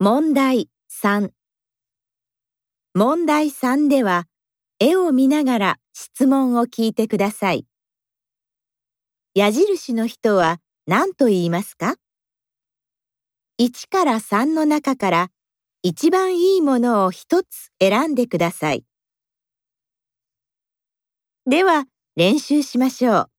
問題3問題3では絵を見ながら質問を聞いてください。矢印の人は何と言いますか ?1 から3の中から一番いいものを一つ選んでください。では練習しましょう。